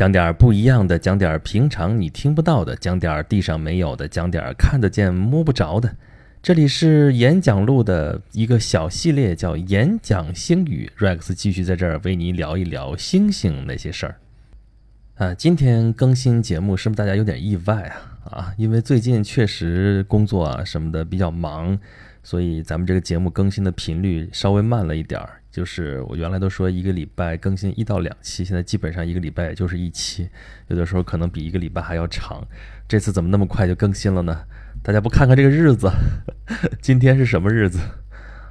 讲点儿不一样的，讲点儿平常你听不到的，讲点儿地上没有的，讲点儿看得见摸不着的。这里是演讲录的一个小系列，叫演讲星语。Rex 继续在这儿为你聊一聊星星那些事儿。啊，今天更新节目是不是大家有点意外啊？啊，因为最近确实工作啊什么的比较忙，所以咱们这个节目更新的频率稍微慢了一点儿。就是我原来都说一个礼拜更新一到两期，现在基本上一个礼拜也就是一期，有的时候可能比一个礼拜还要长。这次怎么那么快就更新了呢？大家不看看这个日子，今天是什么日子？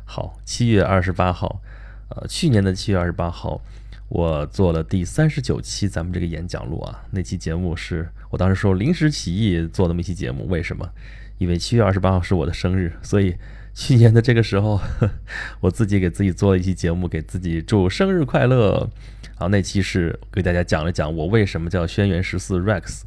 好，七月二十八号，呃，去年的七月二十八号，我做了第三十九期咱们这个演讲录啊。那期节目是我当时说临时起意做那么一期节目，为什么？因为七月二十八号是我的生日，所以。去年的这个时候，我自己给自己做了一期节目，给自己祝生日快乐。然后，那期是给大家讲了讲我为什么叫轩辕十四 Rex。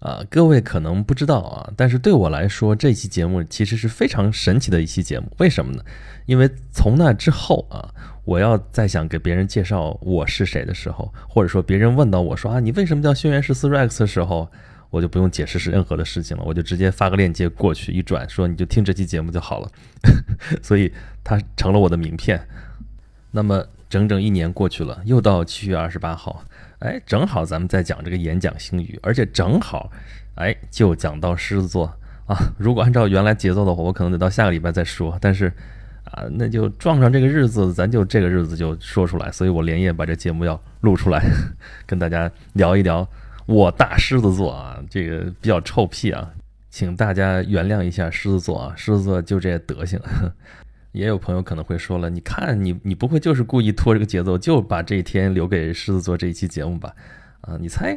啊，各位可能不知道啊，但是对我来说，这期节目其实是非常神奇的一期节目。为什么呢？因为从那之后啊，我要再想给别人介绍我是谁的时候，或者说别人问到我说啊，你为什么叫轩辕十四 Rex 的时候，我就不用解释是任何的事情了，我就直接发个链接过去，一转说你就听这期节目就好了，所以它成了我的名片。那么整整一年过去了，又到七月二十八号，哎，正好咱们在讲这个演讲星语，而且正好，哎，就讲到狮子座啊。如果按照原来节奏的话，我可能得到下个礼拜再说，但是啊，那就撞上这个日子，咱就这个日子就说出来，所以我连夜把这节目要录出来，跟大家聊一聊。我大狮子座啊，这个比较臭屁啊，请大家原谅一下狮子座啊，狮子座就这德行。也有朋友可能会说了，你看你你不会就是故意拖这个节奏，就把这一天留给狮子座这一期节目吧？啊，你猜？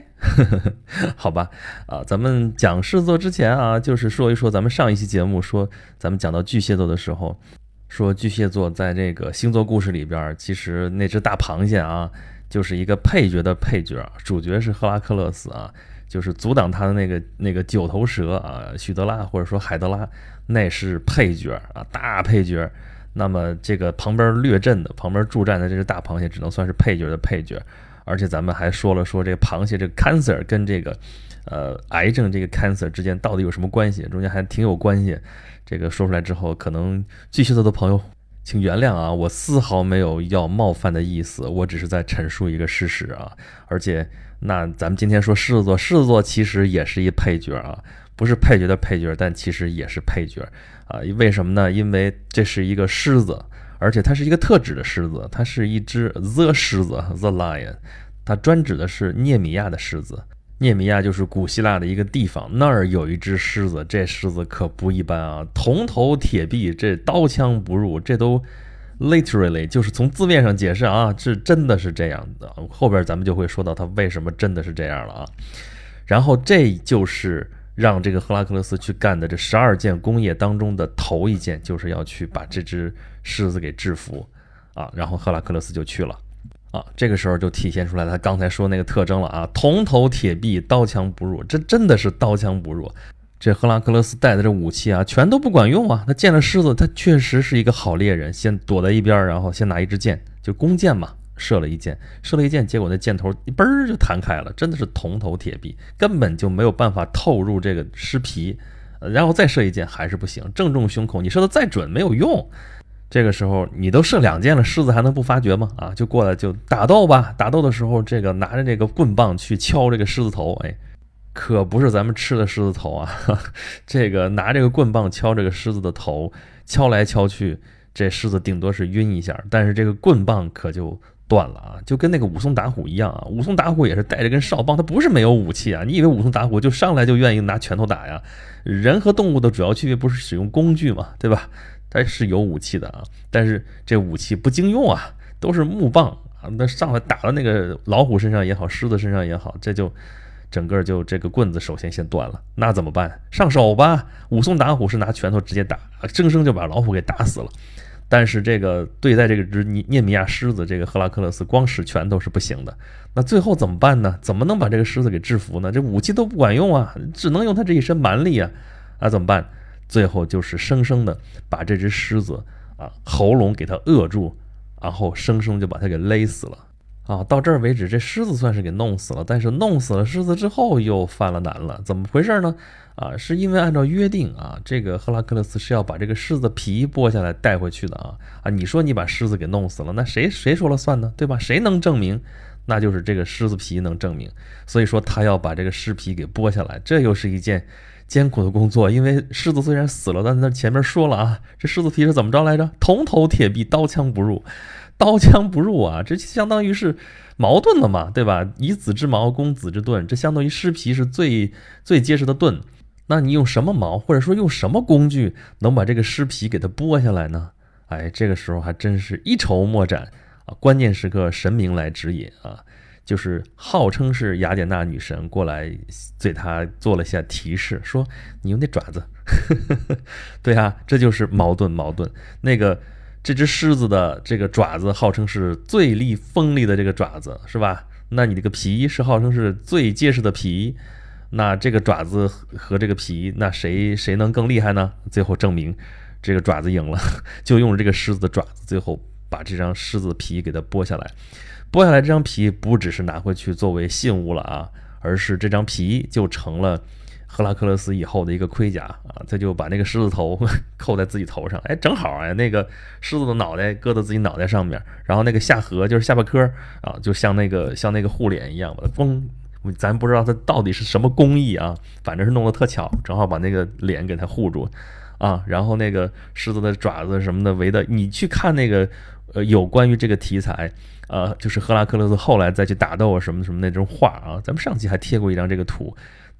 好吧，啊，咱们讲狮子座之前啊，就是说一说咱们上一期节目说咱们讲到巨蟹座的时候，说巨蟹座在这个星座故事里边，其实那只大螃蟹啊。就是一个配角的配角，主角是赫拉克勒斯啊，就是阻挡他的那个那个九头蛇啊，许德拉或者说海德拉，那是配角啊，大配角。那么这个旁边掠阵的、旁边助战的这只大螃蟹，只能算是配角的配角。而且咱们还说了说这个螃蟹这个 cancer 跟这个呃癌症这个 cancer 之间到底有什么关系，中间还挺有关系。这个说出来之后，可能巨蟹座的朋友。请原谅啊，我丝毫没有要冒犯的意思，我只是在陈述一个事实啊。而且，那咱们今天说狮子座，狮子座其实也是一配角啊，不是配角的配角，但其实也是配角啊。为什么呢？因为这是一个狮子，而且它是一个特指的狮子，它是一只 the 狮子 the lion，它专指的是涅米亚的狮子。涅米亚就是古希腊的一个地方，那儿有一只狮子，这狮子可不一般啊，铜头铁臂，这刀枪不入，这都 literally 就是从字面上解释啊，这真的是这样的。后边咱们就会说到它为什么真的是这样了啊。然后这就是让这个赫拉克勒斯去干的这十二件工业当中的头一件，就是要去把这只狮子给制服啊。然后赫拉克勒斯就去了。啊，这个时候就体现出来他刚才说那个特征了啊，铜头铁臂，刀枪不入，这真的是刀枪不入。这赫拉克勒斯带的这武器啊，全都不管用啊。他见了狮子，他确实是一个好猎人，先躲在一边，然后先拿一支箭，就弓箭嘛，射了一箭，射了一箭，结果那箭头一嘣儿就弹开了，真的是铜头铁臂，根本就没有办法透入这个狮皮，然后再射一箭还是不行，正中胸口，你射的再准没有用。这个时候你都射两箭了，狮子还能不发觉吗？啊，就过来就打斗吧。打斗的时候，这个拿着这个棍棒去敲这个狮子头，哎，可不是咱们吃的狮子头啊。这个拿这个棍棒敲这个狮子的头，敲来敲去，这狮子顶多是晕一下，但是这个棍棒可就断了啊，就跟那个武松打虎一样啊。武松打虎也是带着根哨棒，他不是没有武器啊。你以为武松打虎就上来就愿意拿拳头打呀？人和动物的主要区别不是使用工具嘛，对吧？它是有武器的啊，但是这武器不经用啊，都是木棒啊。那上来打到那个老虎身上也好，狮子身上也好，这就整个就这个棍子首先先断了。那怎么办？上手吧！武松打虎是拿拳头直接打，生生就把老虎给打死了。但是这个对待这个只涅涅米亚狮子，这个赫拉克勒斯光使拳头是不行的。那最后怎么办呢？怎么能把这个狮子给制服呢？这武器都不管用啊，只能用他这一身蛮力啊！那怎么办？最后就是生生的把这只狮子啊喉咙给它扼住，然后生生就把它给勒死了。啊，到这儿为止，这狮子算是给弄死了。但是弄死了狮子之后，又犯了难了，怎么回事呢？啊，是因为按照约定啊，这个赫拉克勒斯是要把这个狮子皮剥下来带回去的啊啊！你说你把狮子给弄死了，那谁谁说了算呢？对吧？谁能证明？那就是这个狮子皮能证明。所以说他要把这个狮皮给剥下来，这又是一件艰苦的工作。因为狮子虽然死了，但是他前面说了啊，这狮子皮是怎么着来着？铜头铁臂，刀枪不入。刀枪不入啊，这相当于是矛盾了嘛，对吧？以子之矛攻子之盾，这相当于狮皮是最最结实的盾。那你用什么矛，或者说用什么工具，能把这个狮皮给它剥下来呢？哎，这个时候还真是一筹莫展啊！关键时刻神明来指引啊，就是号称是雅典娜女神过来对他做了下提示，说你用那爪子。对啊，这就是矛盾矛盾那个。这只狮子的这个爪子号称是最利锋利的这个爪子，是吧？那你这个皮是号称是最结实的皮，那这个爪子和这个皮，那谁谁能更厉害呢？最后证明这个爪子赢了，就用这个狮子的爪子，最后把这张狮子皮给它剥下来。剥下来这张皮不只是拿回去作为信物了啊，而是这张皮就成了。赫拉克勒斯以后的一个盔甲啊，他就把那个狮子头扣在自己头上，哎，正好哎，那个狮子的脑袋搁到自己脑袋上面，然后那个下颌就是下巴颏啊，就像那个像那个护脸一样，把它嘣，咱不知道它到底是什么工艺啊，反正是弄得特巧，正好把那个脸给它护住啊，然后那个狮子的爪子什么的围的，你去看那个呃有关于这个题材，呃，就是赫拉克勒斯后来再去打斗啊什么什么那种画啊，咱们上期还贴过一张这个图。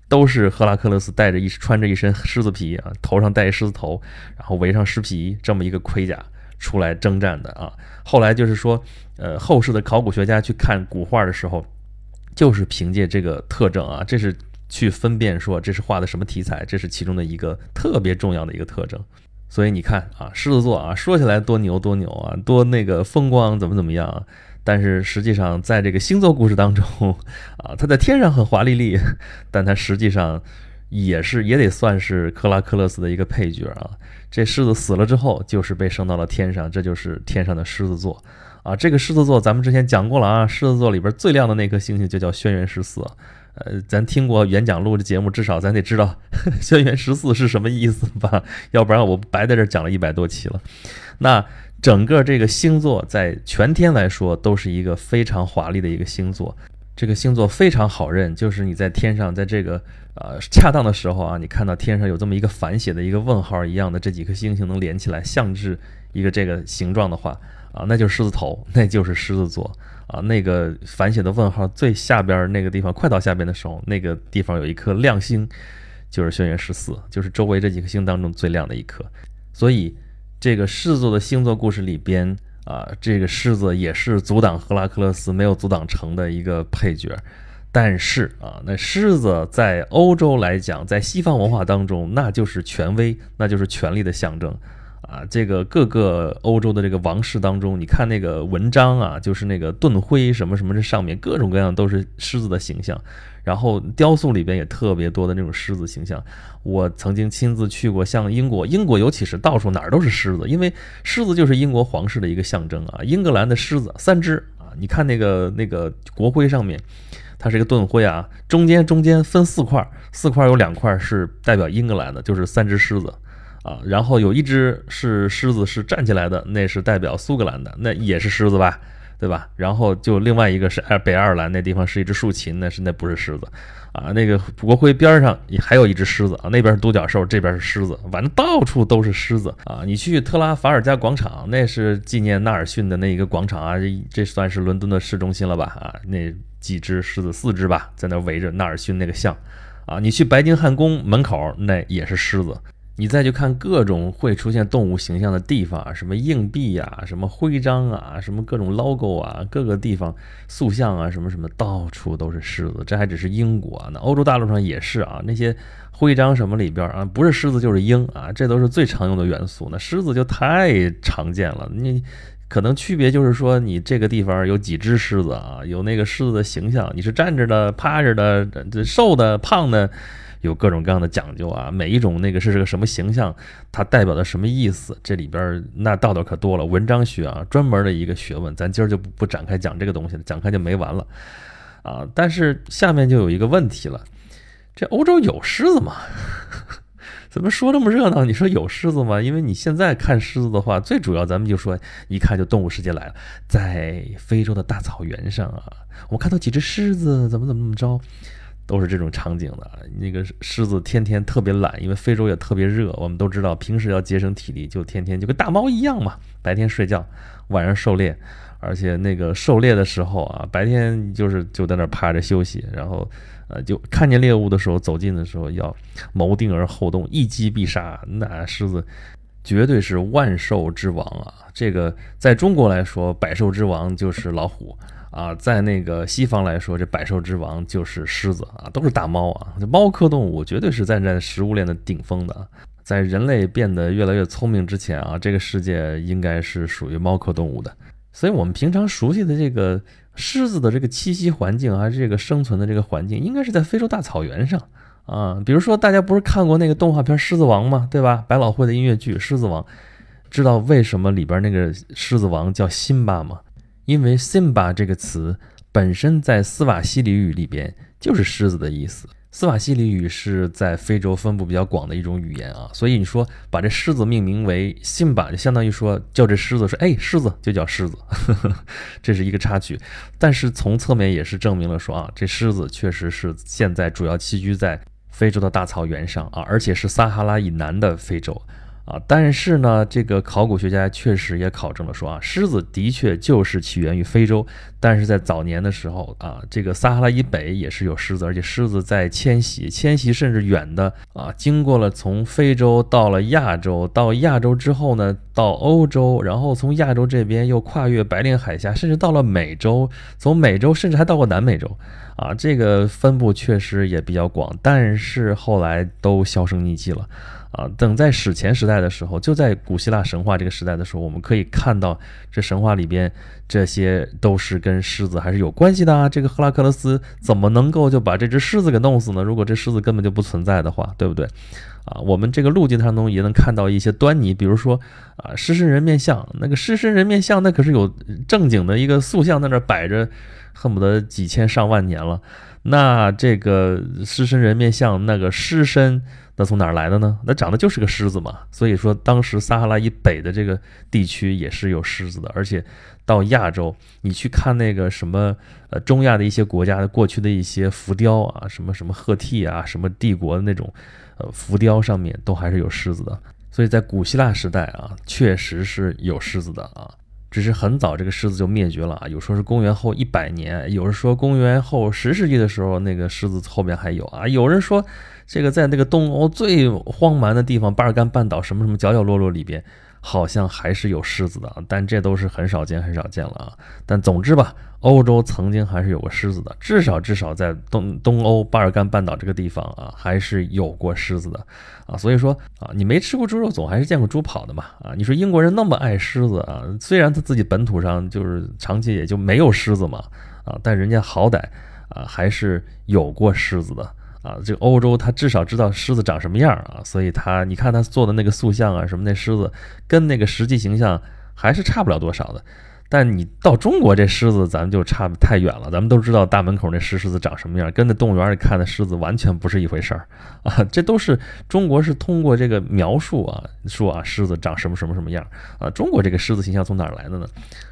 都是赫拉克勒斯带着一穿着一身狮子皮啊，头上戴一狮子头，然后围上狮皮这么一个盔甲出来征战的啊。后来就是说，呃，后世的考古学家去看古画的时候，就是凭借这个特征啊，这是去分辨说这是画的什么题材，这是其中的一个特别重要的一个特征。所以你看啊，狮子座啊，说起来多牛多牛啊，多那个风光怎么怎么样啊。但是实际上，在这个星座故事当中，啊，它在天上很华丽丽，但它实际上也是也得算是克拉克勒斯的一个配角啊。这狮子死了之后，就是被升到了天上，这就是天上的狮子座啊。这个狮子座咱们之前讲过了啊，狮子座里边最亮的那颗星星就叫轩辕十四。呃，咱听过演讲录的节目，至少咱得知道 轩辕十四是什么意思吧？要不然我白在这讲了一百多期了。那。整个这个星座在全天来说都是一个非常华丽的一个星座，这个星座非常好认，就是你在天上，在这个呃恰当的时候啊，你看到天上有这么一个反写的一个问号一样的这几颗星星能连起来，像是一个这个形状的话啊，那就是狮子头，那就是狮子座啊。那个反写的问号最下边那个地方，快到下边的时候，那个地方有一颗亮星，就是轩辕十四，就是周围这几颗星当中最亮的一颗，所以。这个狮子座的星座故事里边啊，这个狮子也是阻挡赫拉克勒斯没有阻挡成的一个配角。但是啊，那狮子在欧洲来讲，在西方文化当中，那就是权威，那就是权力的象征啊。这个各个欧洲的这个王室当中，你看那个文章啊，就是那个盾徽什么什么，这上面各种各样都是狮子的形象。然后雕塑里边也特别多的那种狮子形象，我曾经亲自去过，像英国，英国尤其是到处哪儿都是狮子，因为狮子就是英国皇室的一个象征啊。英格兰的狮子三只啊，你看那个那个国徽上面，它是一个盾徽啊，中间中间分四块，四块有两块是代表英格兰的，就是三只狮子啊，然后有一只是狮子是站起来的，那是代表苏格兰的，那也是狮子吧。对吧？然后就另外一个是爱北爱尔兰那地方是一只竖琴，那是那不是狮子，啊，那个国徽边上还有一只狮子啊，那边是独角兽，这边是狮子，反正到处都是狮子啊。你去特拉法尔加广场，那是纪念纳尔逊的那一个广场啊，这这算是伦敦的市中心了吧？啊，那几只狮子，四只吧，在那围着纳尔逊那个像，啊，你去白金汉宫门口，那也是狮子。你再去看各种会出现动物形象的地方，什么硬币呀，什么徽章啊，什么各种 logo 啊，各个地方塑像啊，什么什么，到处都是狮子。这还只是英国，那欧洲大陆上也是啊。那些徽章什么里边啊，不是狮子就是鹰啊，这都是最常用的元素。那狮子就太常见了。你可能区别就是说，你这个地方有几只狮子啊，有那个狮子的形象，你是站着的、趴着的、瘦的、胖的。有各种各样的讲究啊，每一种那个是个什么形象，它代表的什么意思，这里边那道道可多了，文章学啊，专门的一个学问，咱今儿就不不展开讲这个东西了，讲开就没完了啊。但是下面就有一个问题了，这欧洲有狮子吗？怎么说这么热闹？你说有狮子吗？因为你现在看狮子的话，最主要咱们就说，一看就动物世界来了，在非洲的大草原上啊，我看到几只狮子，怎么怎么怎么着，都是这种场景的。那个狮子天天特别懒，因为非洲也特别热，我们都知道，平时要节省体力，就天天就跟大猫一样嘛，白天睡觉，晚上狩猎，而且那个狩猎的时候啊，白天就是就在那趴着休息，然后。呃，就看见猎物的时候，走近的时候要谋定而后动，一击必杀。那狮子绝对是万兽之王啊！这个在中国来说，百兽之王就是老虎啊；在那个西方来说，这百兽之王就是狮子啊，都是大猫啊。这猫科动物绝对是站在食物链的顶峰的。在人类变得越来越聪明之前啊，这个世界应该是属于猫科动物的。所以，我们平常熟悉的这个。狮子的这个栖息环境还是这个生存的这个环境，应该是在非洲大草原上啊。比如说，大家不是看过那个动画片《狮子王》吗？对吧？百老汇的音乐剧《狮子王》，知道为什么里边那个狮子王叫辛巴吗？因为辛巴这个词本身在斯瓦西里语里边就是狮子的意思。斯瓦西里语是在非洲分布比较广的一种语言啊，所以你说把这狮子命名为辛巴，就相当于说叫这狮子说，哎，狮子就叫狮子，这是一个插曲。但是从侧面也是证明了说啊，这狮子确实是现在主要栖居在非洲的大草原上啊，而且是撒哈拉以南的非洲。啊，但是呢，这个考古学家确实也考证了，说啊，狮子的确就是起源于非洲，但是在早年的时候啊，这个撒哈拉以北也是有狮子，而且狮子在迁徙，迁徙甚至远的啊，经过了从非洲到了亚洲，到亚洲之后呢，到欧洲，然后从亚洲这边又跨越白令海峡，甚至到了美洲，从美洲甚至还到过南美洲，啊，这个分布确实也比较广，但是后来都销声匿迹了。啊，等在史前时代的时候，就在古希腊神话这个时代的时候，我们可以看到这神话里边这些都是跟狮子还是有关系的啊。这个赫拉克勒斯怎么能够就把这只狮子给弄死呢？如果这狮子根本就不存在的话，对不对？啊，我们这个路径当中也能看到一些端倪，比如说啊，狮身人面像，那个狮身人面像，那可是有正经的一个塑像在那摆着，恨不得几千上万年了。那这个狮身人面像，那个狮身。那从哪儿来的呢？那长得就是个狮子嘛。所以说，当时撒哈拉以北的这个地区也是有狮子的。而且到亚洲，你去看那个什么呃中亚的一些国家的过去的一些浮雕啊，什么什么赫梯啊，什么帝国的那种呃浮雕上面都还是有狮子的。所以在古希腊时代啊，确实是有狮子的啊，只是很早这个狮子就灭绝了啊。有说是公元后一百年，有人说公元后十世纪的时候那个狮子后面还有啊，有人说。这个在那个东欧最荒蛮的地方，巴尔干半岛什么什么角角落落里边，好像还是有狮子的，但这都是很少见很少见了啊。但总之吧，欧洲曾经还是有过狮子的，至少至少在东东欧巴尔干半岛这个地方啊，还是有过狮子的啊。所以说啊，你没吃过猪肉，总还是见过猪跑的嘛啊。你说英国人那么爱狮子啊，虽然他自己本土上就是长期也就没有狮子嘛啊，但人家好歹啊还是有过狮子的。啊，这个欧洲他至少知道狮子长什么样啊，所以他你看他做的那个塑像啊，什么那狮子跟那个实际形象还是差不了多少的。但你到中国这狮子，咱们就差太远了。咱们都知道大门口那石狮子长什么样，跟那动物园里看的狮子完全不是一回事儿啊！这都是中国是通过这个描述啊，说啊狮子长什么什么什么样啊。中国这个狮子形象从哪儿来的呢？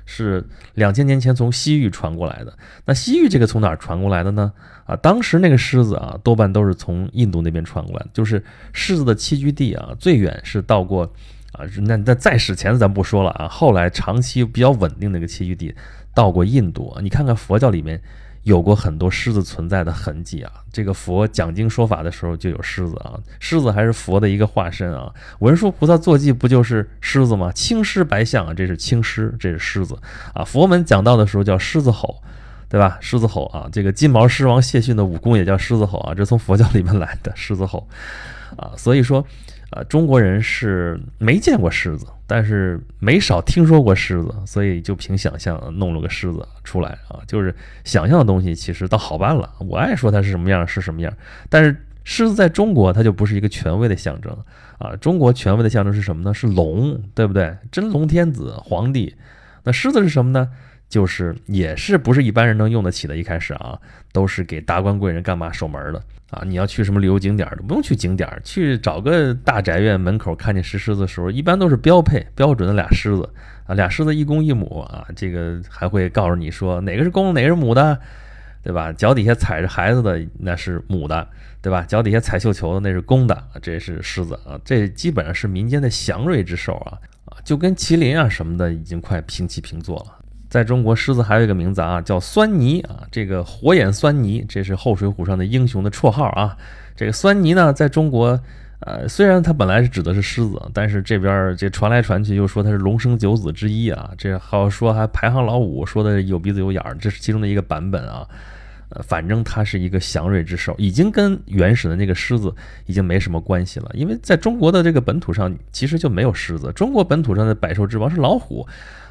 是两千年前从西域传过来的。那西域这个从哪儿传过来的呢？啊，当时那个狮子啊，多半都是从印度那边传过来，就是狮子的栖居地啊，最远是到过。啊，那那在史前咱不说了啊，后来长期比较稳定的一个栖居地，到过印度。你看看佛教里面有过很多狮子存在的痕迹啊。这个佛讲经说法的时候就有狮子啊，狮子还是佛的一个化身啊。文殊菩萨坐骑不就是狮子吗？青狮白象啊，这是青狮，这是狮子啊。佛门讲到的时候叫狮子吼，对吧？狮子吼啊，这个金毛狮王谢逊的武功也叫狮子吼啊，这从佛教里面来的狮子吼啊，所以说。啊，中国人是没见过狮子，但是没少听说过狮子，所以就凭想象弄了个狮子出来啊。就是想象的东西，其实倒好办了。我爱说它是什么样是什么样，但是狮子在中国它就不是一个权威的象征啊，中国权威的象征是什么呢？是龙，对不对？真龙天子皇帝。那狮子是什么呢？就是也是不是一般人能用得起的。一开始啊，都是给达官贵人干嘛守门的啊。你要去什么旅游景点的，不用去景点，去找个大宅院门口看见石狮子的时候，一般都是标配标准的俩狮子啊，俩狮子一公一母啊。这个还会告诉你说哪个是公哪个是母的，对吧？脚底下踩着孩子的那是母的，对吧？脚底下踩绣球的那是公的，这是狮子啊。这基本上是民间的祥瑞之兽啊啊，就跟麒麟啊什么的已经快平起平坐了。在中国，狮子还有一个名字啊，叫酸泥啊。这个火眼酸泥，这是后水浒上的英雄的绰号啊。这个酸泥呢，在中国，呃，虽然它本来是指的是狮子，但是这边这传来传去又说它是龙生九子之一啊。这好说还排行老五，说的有鼻子有眼儿，这是其中的一个版本啊。呃，反正它是一个祥瑞之兽，已经跟原始的那个狮子已经没什么关系了，因为在中国的这个本土上其实就没有狮子，中国本土上的百兽之王是老虎。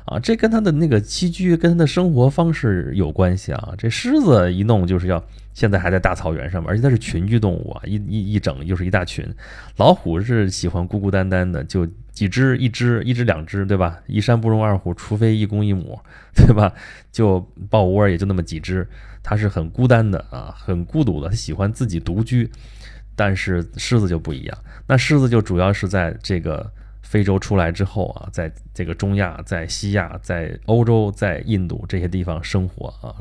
啊，这跟它的那个栖居，跟它的生活方式有关系啊。这狮子一弄就是要，现在还在大草原上面，而且它是群居动物啊，一一一整又是一大群。老虎是喜欢孤孤单单的，就几只，一只，一只两只，对吧？一山不容二虎，除非一公一母，对吧？就抱窝也就那么几只，它是很孤单的啊，很孤独的，它喜欢自己独居。但是狮子就不一样，那狮子就主要是在这个。非洲出来之后啊，在这个中亚、在西亚、在欧洲、在印度这些地方生活啊，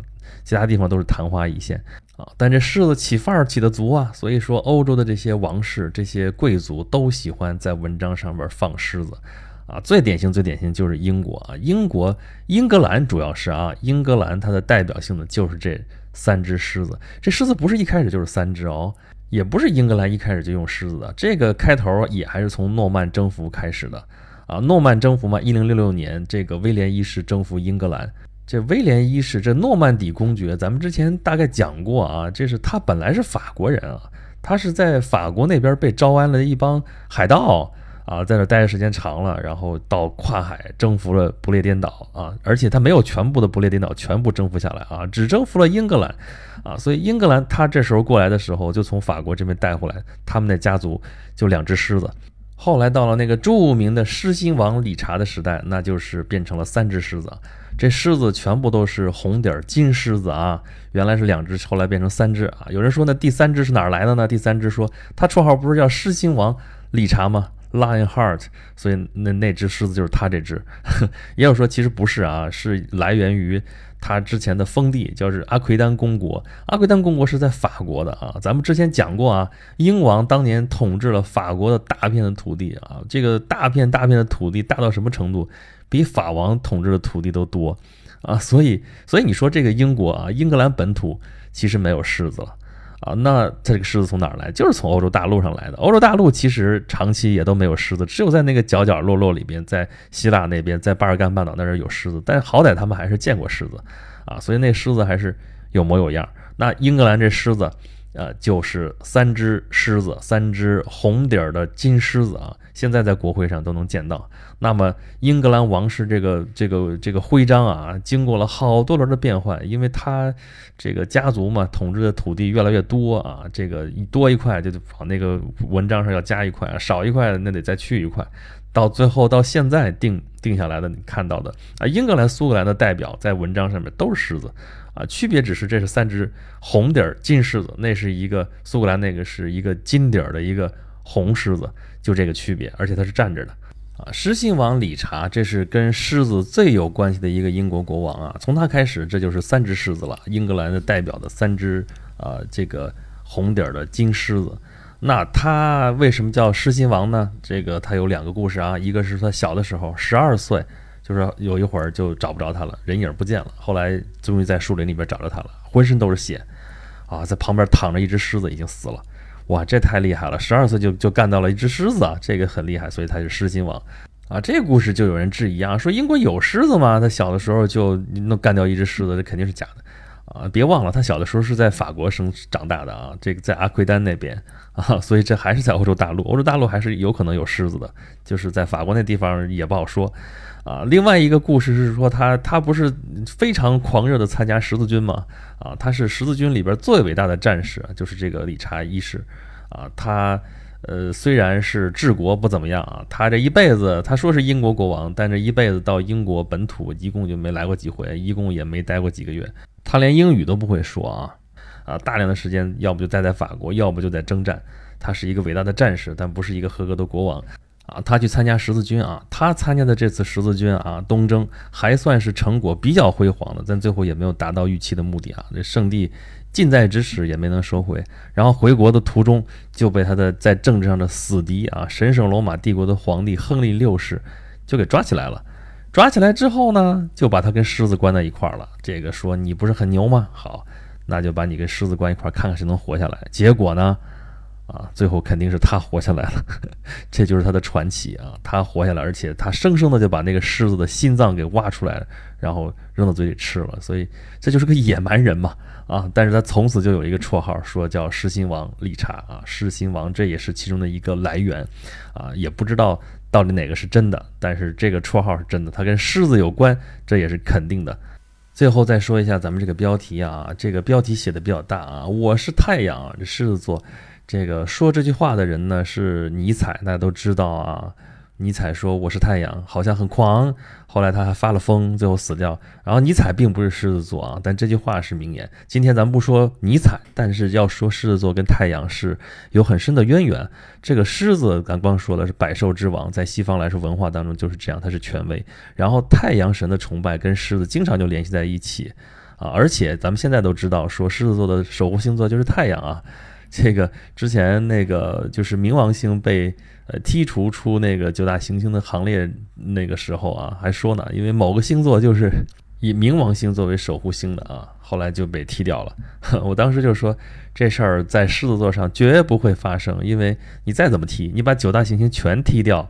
其他地方都是昙花一现啊。但这狮子起范儿起得足啊，所以说欧洲的这些王室、这些贵族都喜欢在文章上面放狮子啊。最典型、最典型就是英国啊，英国、英格兰主要是啊，英格兰它的代表性的就是这三只狮子。这狮子不是一开始就是三只哦。也不是英格兰一开始就用狮子的，这个开头也还是从诺曼征服开始的啊。诺曼征服嘛，一零六六年，这个威廉一世征服英格兰。这威廉一世，这诺曼底公爵，咱们之前大概讲过啊，这是他本来是法国人啊，他是在法国那边被招安了一帮海盗。啊，在那待的时间长了，然后到跨海征服了不列颠岛啊，而且他没有全部的不列颠岛全部征服下来啊，只征服了英格兰，啊，所以英格兰他这时候过来的时候，就从法国这边带回来，他们那家族就两只狮子。后来到了那个著名的狮心王理查的时代，那就是变成了三只狮子，这狮子全部都是红底金狮子啊，原来是两只，后来变成三只啊。有人说那第三只是哪儿来的呢？第三只说他绰号不是叫狮心王理查吗？Lion Heart，所以那那只狮子就是他这只，也有说其实不是啊，是来源于他之前的封地，叫是阿奎丹公国。阿奎丹公国是在法国的啊，咱们之前讲过啊，英王当年统治了法国的大片的土地啊，这个大片大片的土地大到什么程度，比法王统治的土地都多啊，所以所以你说这个英国啊，英格兰本土其实没有狮子了。啊，那这个狮子从哪儿来？就是从欧洲大陆上来的。欧洲大陆其实长期也都没有狮子，只有在那个角角落落里边，在希腊那边，在巴尔干半岛那儿有狮子。但好歹他们还是见过狮子啊，所以那狮子还是有模有样。那英格兰这狮子。呃，就是三只狮子，三只红底儿的金狮子啊，现在在国会上都能见到。那么，英格兰王室这个这个这个徽章啊，经过了好多轮的变换，因为他这个家族嘛，统治的土地越来越多啊，这个多一块就往那个文章上要加一块，少一块那得再去一块，到最后到现在定定下来的，你看到的啊，英格兰、苏格兰的代表在文章上面都是狮子。啊，区别只是这是三只红底儿金狮子，那是一个苏格兰那个是一个金底儿的一个红狮子，就这个区别，而且它是站着的。啊，狮心王理查，这是跟狮子最有关系的一个英国国王啊，从他开始，这就是三只狮子了，英格兰的代表的三只啊，这个红底儿的金狮子。那他为什么叫狮心王呢？这个他有两个故事啊，一个是他小的时候，十二岁。就是有一会儿就找不着他了，人影不见了。后来终于在树林里边找着他了，浑身都是血，啊，在旁边躺着一只狮子，已经死了。哇，这太厉害了！十二岁就就干到了一只狮子啊，这个很厉害，所以他是狮心王啊。这故事就有人质疑啊，说英国有狮子吗？他小的时候就能干掉一只狮子，这肯定是假的啊！别忘了，他小的时候是在法国生长大的啊，这个在阿奎丹那边啊，所以这还是在欧洲大陆。欧洲大陆还是有可能有狮子的，就是在法国那地方也不好说。啊，另外一个故事是说他他不是非常狂热的参加十字军吗？啊，他是十字军里边最伟大的战士，就是这个理查一世，啊，他呃虽然是治国不怎么样啊，他这一辈子他说是英国国王，但这一辈子到英国本土一共就没来过几回，一共也没待过几个月，他连英语都不会说啊啊，大量的时间要不就待在法国，要不就在征战。他是一个伟大的战士，但不是一个合格的国王。啊，他去参加十字军啊，他参加的这次十字军啊东征还算是成果比较辉煌的，但最后也没有达到预期的目的啊，这圣地近在咫尺也没能收回，然后回国的途中就被他的在政治上的死敌啊，神圣罗马帝国的皇帝亨利六世就给抓起来了，抓起来之后呢，就把他跟狮子关在一块儿了，这个说你不是很牛吗？好，那就把你跟狮子关一块儿，看看谁能活下来。结果呢？啊，最后肯定是他活下来了，这就是他的传奇啊！他活下来，而且他生生的就把那个狮子的心脏给挖出来了，然后扔到嘴里吃了，所以这就是个野蛮人嘛！啊，但是他从此就有一个绰号，说叫狮心王理查啊，狮心王这也是其中的一个来源啊，也不知道到底哪个是真的，但是这个绰号是真的，它跟狮子有关，这也是肯定的。最后再说一下咱们这个标题啊，这个标题写的比较大啊，我是太阳，这狮子座。这个说这句话的人呢是尼采，大家都知道啊。尼采说我是太阳，好像很狂。后来他还发了疯，最后死掉。然后尼采并不是狮子座啊，但这句话是名言。今天咱们不说尼采，但是要说狮子座跟太阳是有很深的渊源。这个狮子，咱光说了是百兽之王，在西方来说文化当中就是这样，它是权威。然后太阳神的崇拜跟狮子经常就联系在一起啊，而且咱们现在都知道说狮子座的守护星座就是太阳啊。这个之前那个就是冥王星被呃剔除出那个九大行星的行列那个时候啊，还说呢，因为某个星座就是以冥王星作为守护星的啊，后来就被踢掉了。我当时就说这事儿在狮子座上绝不会发生，因为你再怎么踢，你把九大行星全踢掉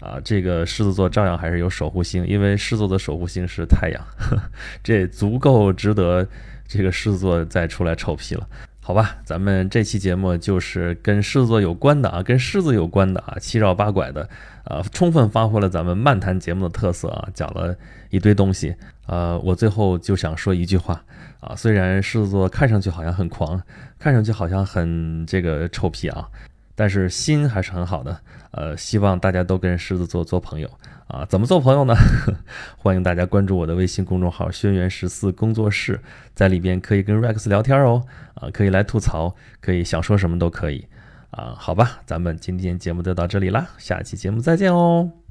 啊，这个狮子座照样还是有守护星，因为狮子座的守护星是太阳，这足够值得这个狮子座再出来臭屁了。好吧，咱们这期节目就是跟狮子座有关的啊，跟狮子有关的啊，七绕八拐的，呃，充分发挥了咱们漫谈节目的特色啊，讲了一堆东西。呃，我最后就想说一句话啊，虽然狮子座看上去好像很狂，看上去好像很这个臭屁啊，但是心还是很好的。呃，希望大家都跟狮子座做朋友。啊，怎么做朋友呢？欢迎大家关注我的微信公众号“轩辕十四工作室”，在里边可以跟 Rex 聊天哦。啊，可以来吐槽，可以想说什么都可以。啊，好吧，咱们今天节目就到这里啦，下期节目再见哦。